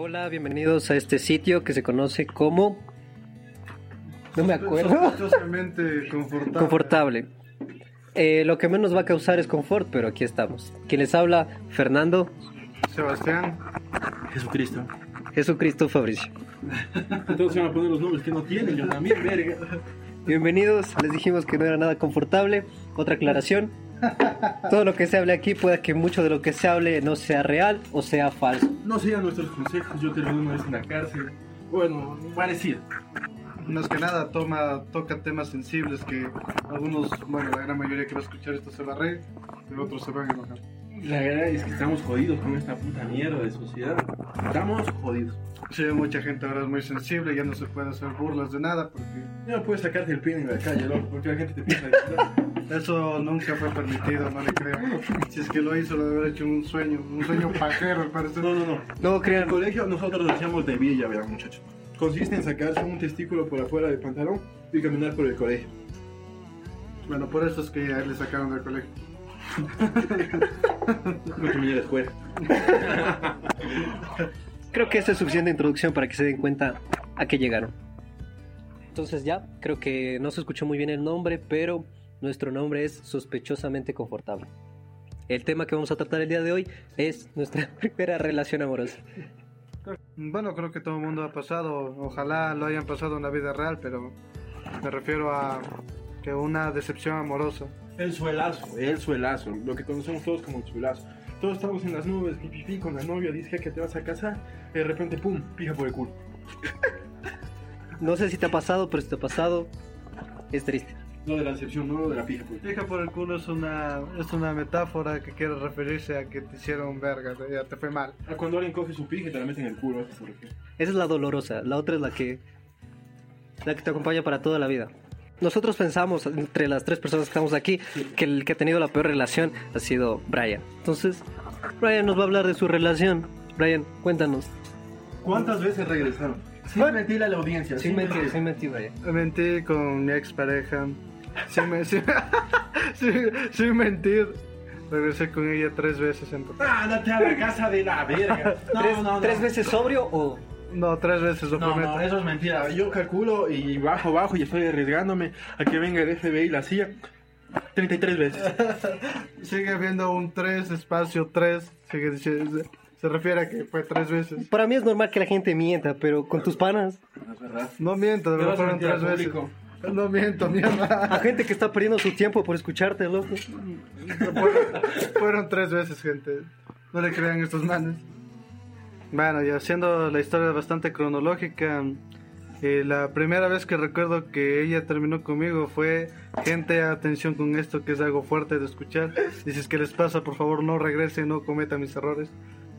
Hola, bienvenidos a este sitio que se conoce como... No me acuerdo. Sospechosamente confortable. Confortable. Eh, lo que menos va a causar es confort, pero aquí estamos. Quien les habla, Fernando, Sebastián. Jesucristo. Jesucristo, Fabricio. Entonces se van a poner los nombres que no tienen, yo también, verga. Bienvenidos, les dijimos que no era nada confortable. Otra aclaración. Todo lo que se hable aquí puede que mucho de lo que se hable no sea real o sea falso. No sigan nuestros consejos, yo terminé una vez en la cárcel. Bueno, parecido. Más que nada toma, toca temas sensibles que algunos, bueno, la gran mayoría que va a escuchar esto se va a reír, y otros se van a enojar. La verdad es que estamos jodidos con esta puta mierda de sociedad. Estamos jodidos. Sí, mucha gente ahora es muy sensible, ya no se puede hacer burlas de nada porque Ya no puedes sacarte el pie en la calle, loco, porque la gente te piensa de eso nunca fue permitido, no le creo. Si es que lo hizo, lo debe haber hecho un sueño, un sueño pajero al parecer. No, no, no. No En el crean. colegio nosotros lo hacíamos de villa, verán muchachos. Consiste en sacarse un testículo por afuera del pantalón y caminar por el colegio. Bueno, por eso es que a él le sacaron del colegio. No terminé la escuela. Creo que esa es suficiente introducción para que se den cuenta a qué llegaron. Entonces ya, creo que no se escuchó muy bien el nombre, pero nuestro nombre es sospechosamente confortable. El tema que vamos a tratar el día de hoy es nuestra primera relación amorosa. Bueno, creo que todo el mundo ha pasado, ojalá lo hayan pasado en la vida real, pero me refiero a que una decepción amorosa. El suelazo, el suelazo, lo que conocemos todos como el suelazo. Todos estamos en las nubes, pi, pi, pi, con la novia, dice que te vas a casar, y de repente, pum, pija por el culo. No sé si te ha pasado, pero si te ha pasado, es triste. No de la decepción, no de la pija por el culo. Fija por el culo es una, es una metáfora que quiere referirse a que te hicieron verga, ya te fue mal. A cuando alguien coge su pija y te la mete en el culo, eso. Esa es la dolorosa, la otra es la que la que te acompaña para toda la vida. Nosotros pensamos entre las tres personas que estamos aquí que el que ha tenido la peor relación ha sido Brian. Entonces, Brian nos va a hablar de su relación. Brian, cuéntanos. ¿Cuántas veces regresaron? Sin mentir a la audiencia. Sin mentir, sin mentir, Brian. Mentí con mi expareja, sin, me- sin, sin- sin mentir, regresé con ella tres veces en total. Ándate a la casa de la verga. No, ¿Tres, no, no. tres veces sobrio o...? No, tres veces lo No, prometo. no, eso es mentira. Yo calculo y bajo, bajo y estoy arriesgándome a que venga el FBI y la CIA 33 veces. Sigue habiendo un 3, espacio 3. Sigue diciendo, se refiere a que fue tres veces. Para mí es normal que la gente mienta, pero con tus panas, No es verdad. No miento, de verdad fueron tres veces. No miento, mierda. a gente que está perdiendo su tiempo por escucharte, loco. fueron, tres veces, gente. No le crean estos manes. Bueno, y haciendo la historia bastante cronológica, eh, la primera vez que recuerdo que ella terminó conmigo fue, gente, atención con esto que es algo fuerte de escuchar. Y si es que les pasa, por favor no regresen, no cometan mis errores.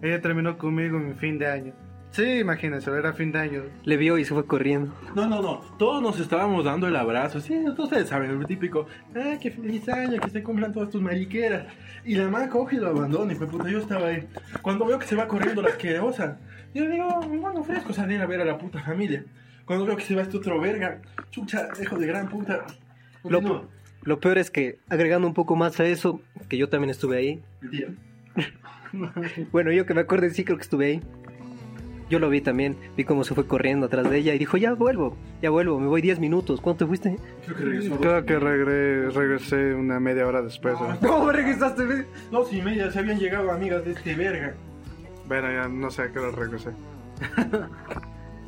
Ella terminó conmigo en fin de año. Sí, imagínense, era fin de año. Le vio y se fue corriendo. No, no, no. Todos nos estábamos dando el abrazo. Sí, ustedes saben, el típico. Ah, qué feliz año, que se cumplan todas tus mariqueras. Y la mamá coge y lo abandona. Y fue puta, yo estaba ahí. Cuando veo que se va corriendo la asquerosa, yo digo, bueno, fresco salir a ver a la puta familia. Cuando veo que se va este otro verga, chucha, hijo de gran puta. Lo, lo peor es que, agregando un poco más a eso, que yo también estuve ahí, Mentira. Bueno, yo que me acuerdo, sí creo que estuve ahí. Yo lo vi también, vi cómo se fue corriendo atrás de ella y dijo, ya vuelvo, ya vuelvo, me voy 10 minutos. ¿Cuánto te fuiste? Creo que regresó. Creo que regre- regresé una media hora después. ¿eh? ¿Cómo regresaste? Dos y media se habían llegado amigas de este verga. Bueno, ya no sé a qué hora regresé.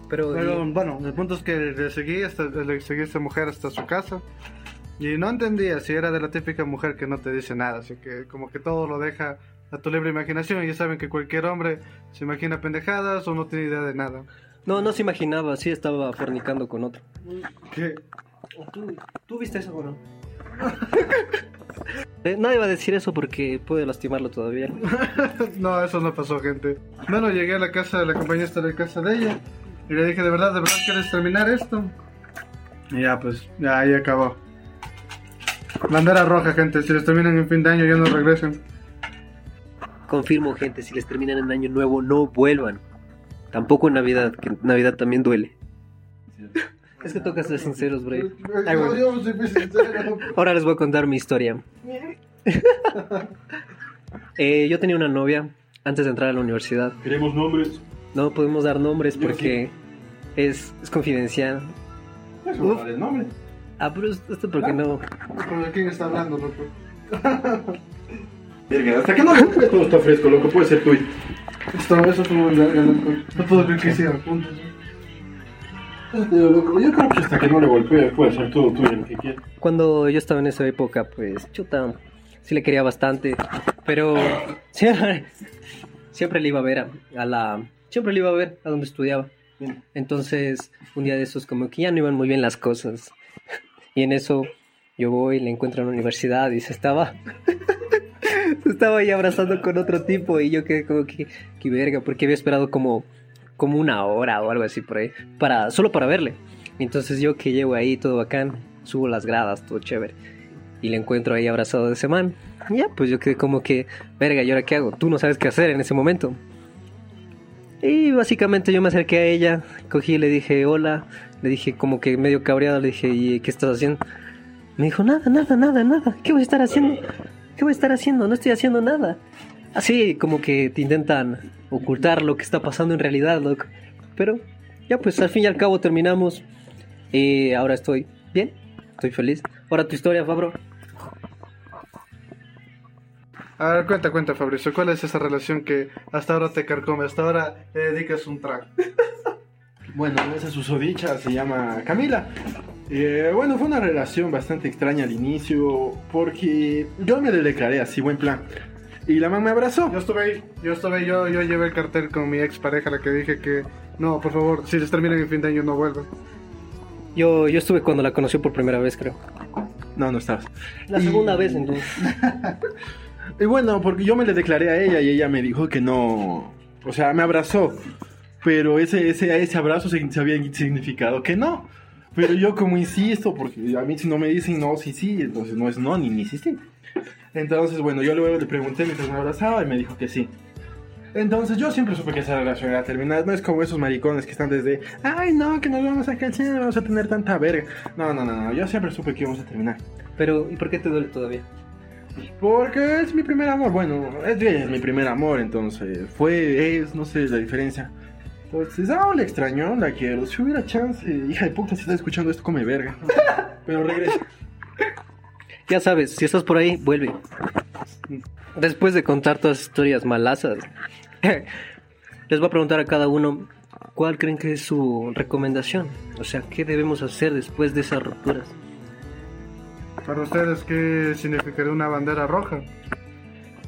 Pero, Pero y- bueno, el punto es que le seguí, hasta, le seguí a esta mujer hasta su casa. Y no entendía si era de la típica mujer que no te dice nada. Así que como que todo lo deja a tu libre imaginación. Y ya saben que cualquier hombre se imagina pendejadas o no tiene idea de nada. no, no se imaginaba, sí estaba fornicando con otro. ¿Qué? ¿Tú, tú viste eso o no? Eh, Nadie va a decir eso porque puede lastimarlo todavía. No, eso no pasó, gente. Bueno, llegué a la casa, la compañía está en la casa de ella. Y le dije, ¿de verdad, de verdad quieres terminar esto? Y ya, pues, ya ahí acabó. Bandera roja, gente. Si les terminan en fin de año, ya no regresen. Confirmo, gente, si les terminan en año nuevo, no vuelvan. Tampoco en Navidad, que Navidad también duele. Es que toca ser sinceros, Bray. Ay, bueno. Ahora les voy a contar mi historia. Eh, yo tenía una novia antes de entrar a la universidad. Queremos nombres. No podemos dar nombres porque es, es confidencial. Eso no vale el nombre. Ah, pero esto porque no. ¿Con quién está hablando, loco? Verga, hasta que no le todo está fresco, loco, puede ser tuyo. Esto, eso fue muy largo, loco. No puedo creer que hicieron puntos. Loco, Yo creo que hasta que no le golpees puede ser todo tuyo lo que quieras. Cuando yo estaba en esa época, pues, chuta, sí le quería bastante. Pero siempre, siempre le iba a ver a, a la. Siempre le iba a ver a donde estudiaba. Entonces, un día de esos, como que ya no iban muy bien las cosas. Y en eso, yo voy, le encuentro en la universidad y se estaba. Estaba ahí abrazando con otro tipo. Y yo quedé como que, que verga, porque había esperado como, como una hora o algo así por ahí. Para, solo para verle. Entonces, yo que llego ahí todo bacán, subo las gradas, todo chévere. Y le encuentro ahí abrazado de ese man. Y ya, pues yo quedé como que, verga, ¿y ahora qué hago? Tú no sabes qué hacer en ese momento. Y básicamente yo me acerqué a ella, cogí y le dije hola, le dije como que medio cabreado, le dije, ¿y qué estás haciendo? Me dijo, nada, nada, nada, nada, ¿qué voy a estar haciendo? ¿Qué voy a estar haciendo? No estoy haciendo nada. Así como que te intentan ocultar lo que está pasando en realidad, loco. Pero ya pues al fin y al cabo terminamos y ahora estoy bien, estoy feliz. Ahora tu historia, Fabro. A ver, cuenta, cuenta, Fabricio. ¿Cuál es esa relación que hasta ahora te carcome? Hasta ahora le dedicas un track. Bueno, esa susodicha se llama Camila. Eh, bueno, fue una relación bastante extraña al inicio porque yo me le declaré así, buen plan. Y la mamá me abrazó. Yo estuve ahí, yo estuve ahí, yo, yo llevé el cartel con mi ex pareja, la que dije que no, por favor, si les terminan en fin de año no vuelvan. Yo, yo estuve cuando la conocí por primera vez, creo. No, no estabas. La segunda vez, entonces. Y bueno, porque yo me le declaré a ella y ella me dijo que no. O sea, me abrazó. Pero ese, ese, ese abrazo se, se había significado que no. Pero yo como insisto, porque a mí si no me dicen no, sí, sí, entonces no es no, ni, ni sí, sí. Entonces, bueno, yo luego le pregunté mientras me abrazaba y me dijo que sí. Entonces yo siempre supe que esa relación era terminada. No es como esos maricones que están desde, ay no, que nos vamos a cansar, vamos a tener tanta verga. No, no, no, no, yo siempre supe que íbamos a terminar. Pero, ¿y por qué te duele todavía? Porque es mi primer amor, bueno, es, es mi primer amor, entonces fue, es, no sé la diferencia. Entonces, ah, la extraño, la quiero. Si hubiera chance, hija de puta, si estás escuchando esto, come verga. Pero regresa. Ya sabes, si estás por ahí, vuelve. Después de contar todas las historias malazas, les voy a preguntar a cada uno cuál creen que es su recomendación. O sea, ¿qué debemos hacer después de esas rupturas? Para ustedes, ¿qué significaría una bandera roja?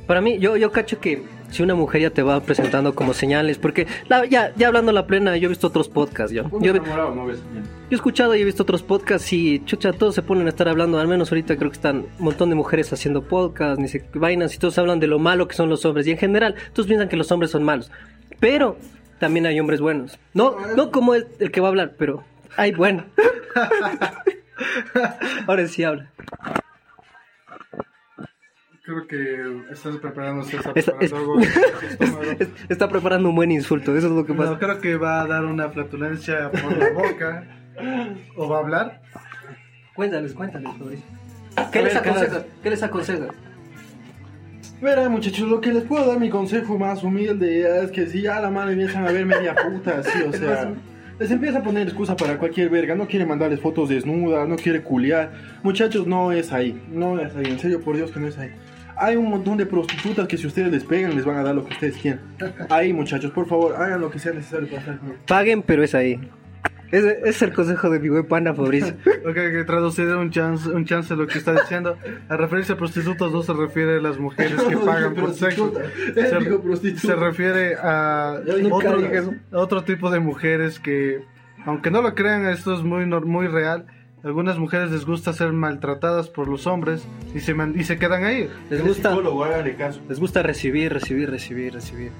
Para mí, yo, yo cacho que si una mujer ya te va presentando como señales, porque la- ya, ya hablando la plena, yo he visto otros podcasts, yo, yo, yo he escuchado y he visto otros podcasts y chucha, todos se ponen a estar hablando, al menos ahorita creo que están un montón de mujeres haciendo podcasts, ni qué vainas, y todos hablan de lo malo que son los hombres, y en general, todos piensan que los hombres son malos, pero también hay hombres buenos, no, no como el, el que va a hablar, pero hay bueno. Ahora sí habla. Creo que estás preparando, estás Está- preparando es- algo. Está preparando un buen insulto, eso es lo que pasa. No, creo que va a dar una flatulencia por la boca. ¿O va a hablar? Cuéntales, cuéntales, Fabricio. ¿Qué A les ver, ¿qué aconsejas? ¿Qué les aconsejas? Verá, muchachos, lo que les puedo dar mi consejo más humilde es que si ya la madre empiezan a ver media puta, así, o sea, les empieza a poner excusa para cualquier verga, no quiere mandarles fotos desnudas, no quiere culiar. Muchachos, no es ahí, no es ahí, en serio, por Dios que no es ahí. Hay un montón de prostitutas que si ustedes les pegan les van a dar lo que ustedes quieran. Ahí, muchachos, por favor, hagan lo que sea necesario para estar con Paguen, pero es ahí. Ese, es el consejo de mi buen pana Fabricio. Ok, que traduciré un chance, un chance lo que está diciendo. A referirse a prostitutas no se refiere a las mujeres que pagan por sexo. Se, se refiere a otro, otro tipo de mujeres que, aunque no lo crean, esto es muy, muy real. Algunas mujeres les gusta ser maltratadas por los hombres y se, man- y se quedan ahí. Les gusta, psicólogo, háganle caso. les gusta recibir, recibir, recibir, recibir.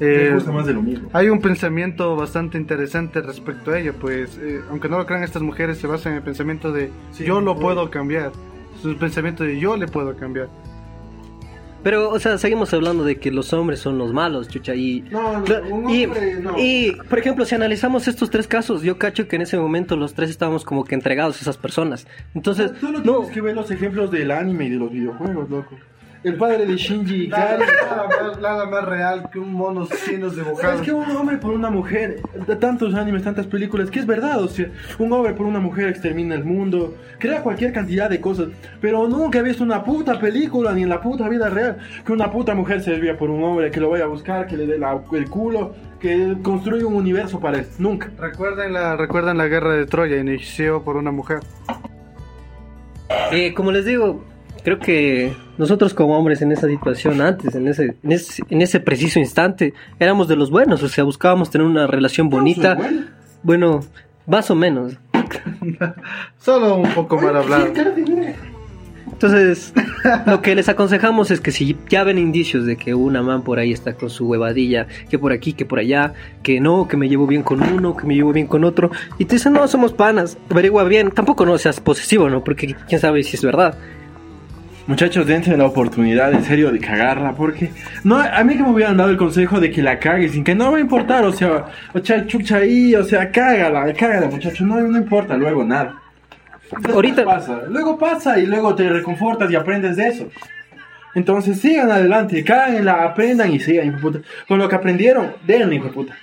Eh, Les gusta más de lo mismo. Hay un pensamiento bastante interesante respecto a ello, pues eh, aunque no lo crean, estas mujeres se basan en el pensamiento de Sí, yo lo puedo cambiar. Es un pensamiento de yo le puedo cambiar. Pero, o sea, seguimos hablando de que los hombres son los malos, chucha, y... No, no, y, hombre, no. y, por ejemplo, si analizamos estos tres casos, yo cacho que en ese momento los tres estábamos como que entregados a esas personas. Entonces, Solo no, tienes que ver los ejemplos del anime y de los videojuegos, loco. El padre de Shinji Ikari. Nada más, nada más real que un mono chinos Es dibujados. que un hombre por una mujer, de tantos animes, tantas películas, que es verdad, o sea, un hombre por una mujer extermina el mundo, crea cualquier cantidad de cosas, pero nunca he visto una puta película, ni en la puta vida real, que una puta mujer se desvía por un hombre, que lo vaya a buscar, que le dé la- el culo, que construya un universo para él, nunca. Recuerden la, recuerden la guerra de Troya, inició por una mujer. Eh, como les digo, creo que nosotros como hombres en esa situación antes, en ese, en ese, en ese preciso instante, éramos de los buenos, o sea, buscábamos tener una relación bonita. Bueno. Bueno, más o menos. Solo un poco mal hablado. Entonces, lo que les aconsejamos es que si ya ven indicios de que una man por ahí está con su huevadilla, que por aquí, que por allá, que no, que me llevo bien con uno, que me llevo bien con otro, y te dicen, no, somos panas, averigua bien, tampoco no seas posesivo, ¿no? Porque quién sabe si es verdad. Muchachos, dense la oportunidad en serio de cagarla, porque no, a mí que me hubieran dado el consejo de que la cague sin que no va a importar, o sea, o sea, chucha ahí, o sea, cágala, cágala, muchachos, no, no importa luego nada. Después Ahorita- pasa, luego pasa y luego te reconfortas y aprendes de eso. Entonces sigan adelante, cáguenla, aprendan y sigan, hijo de puta. Con lo que aprendieron, denle, hijo de puta.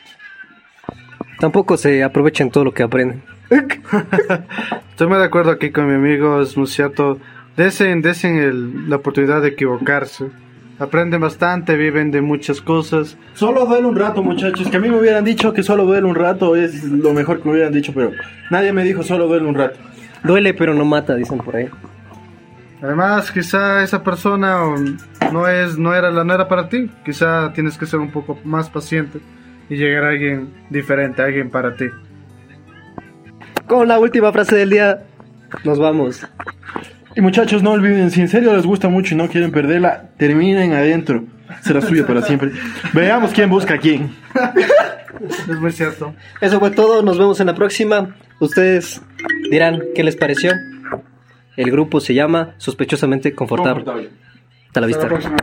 Tampoco se aprovechen todo lo que aprenden. Estoy muy de acuerdo aquí con mi amigo, es muy cierto. Desen, desen el- la oportunidad de equivocarse. Aprenden bastante, viven de muchas cosas. Solo duele un rato, muchachos. Que a mí me hubieran dicho que solo duele un rato es lo mejor que me hubieran dicho, pero nadie me dijo solo duele un rato. Duele pero no mata, dicen por ahí. Además, quizá esa persona no es, no era la, no era para ti. Quizá tienes que ser un poco más paciente y llegar a alguien diferente, alguien para ti. Con la última frase del día, nos vamos. Y muchachos, no olviden, si en serio les gusta mucho y no quieren perderla, terminen adentro. Será suya para siempre. Veamos quién busca a quién. Es muy cierto. Eso fue todo, nos vemos en la próxima. Ustedes dirán qué les pareció. El grupo se llama Sospechosamente Confortable. Confortable. Hasta la Hasta vista. la próxima.